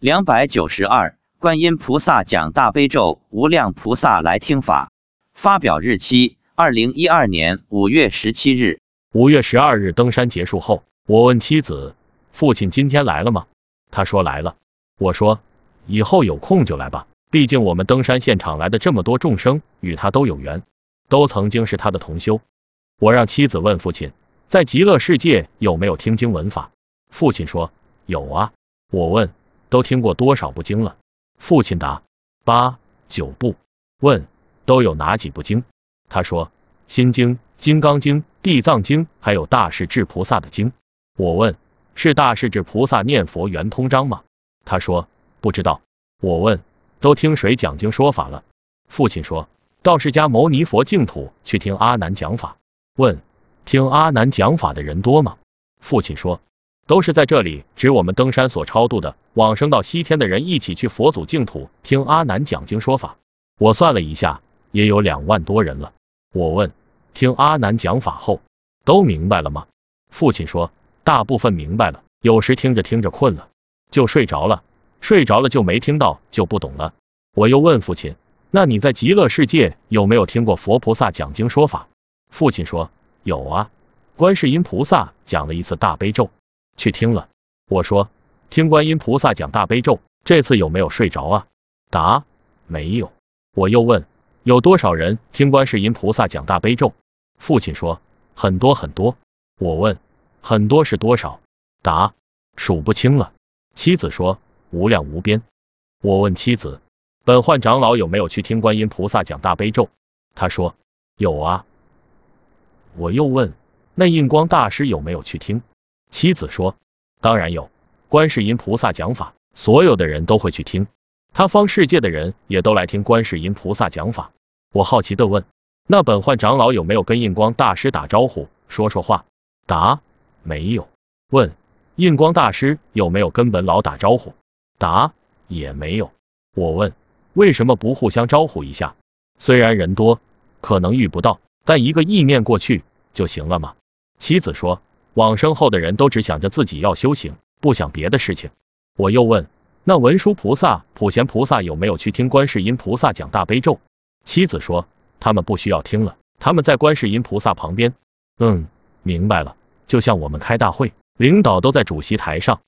两百九十二，观音菩萨讲大悲咒，无量菩萨来听法。发表日期：二零一二年五月十七日。五月十二日登山结束后，我问妻子：“父亲今天来了吗？”他说来了。我说：“以后有空就来吧，毕竟我们登山现场来的这么多众生，与他都有缘，都曾经是他的同修。”我让妻子问父亲，在极乐世界有没有听经闻法？父亲说有啊。我问。都听过多少部经了？父亲答：八九部。问都有哪几部经？他说：心经、金刚经、地藏经，还有大势至菩萨的经。我问是大势至菩萨念佛圆通章吗？他说不知道。我问都听谁讲经说法了？父亲说到释迦牟尼佛净土去听阿难讲法。问听阿难讲法的人多吗？父亲说。都是在这里，指我们登山所超度的往生到西天的人一起去佛祖净土听阿难讲经说法。我算了一下，也有两万多人了。我问，听阿难讲法后，都明白了吗？父亲说，大部分明白了，有时听着听着困了，就睡着了，睡着了就没听到，就不懂了。我又问父亲，那你在极乐世界有没有听过佛菩萨讲经说法？父亲说，有啊，观世音菩萨讲了一次大悲咒。去听了，我说听观音菩萨讲大悲咒，这次有没有睡着啊？答没有。我又问有多少人听观世音菩萨讲大悲咒？父亲说很多很多。我问很多是多少？答数不清了。妻子说无量无边。我问妻子本焕长老有没有去听观音菩萨讲大悲咒？他说有啊。我又问那印光大师有没有去听？妻子说：“当然有，观世音菩萨讲法，所有的人都会去听，他方世界的人也都来听观世音菩萨讲法。”我好奇的问：“那本焕长老有没有跟印光大师打招呼，说说话？”答：没有。问：印光大师有没有跟本老打招呼？答：也没有。我问：为什么不互相招呼一下？虽然人多，可能遇不到，但一个意念过去就行了吗？妻子说。往生后的人都只想着自己要修行，不想别的事情。我又问，那文殊菩萨、普贤菩萨有没有去听观世音菩萨讲大悲咒？妻子说，他们不需要听了，他们在观世音菩萨旁边。嗯，明白了，就像我们开大会，领导都在主席台上，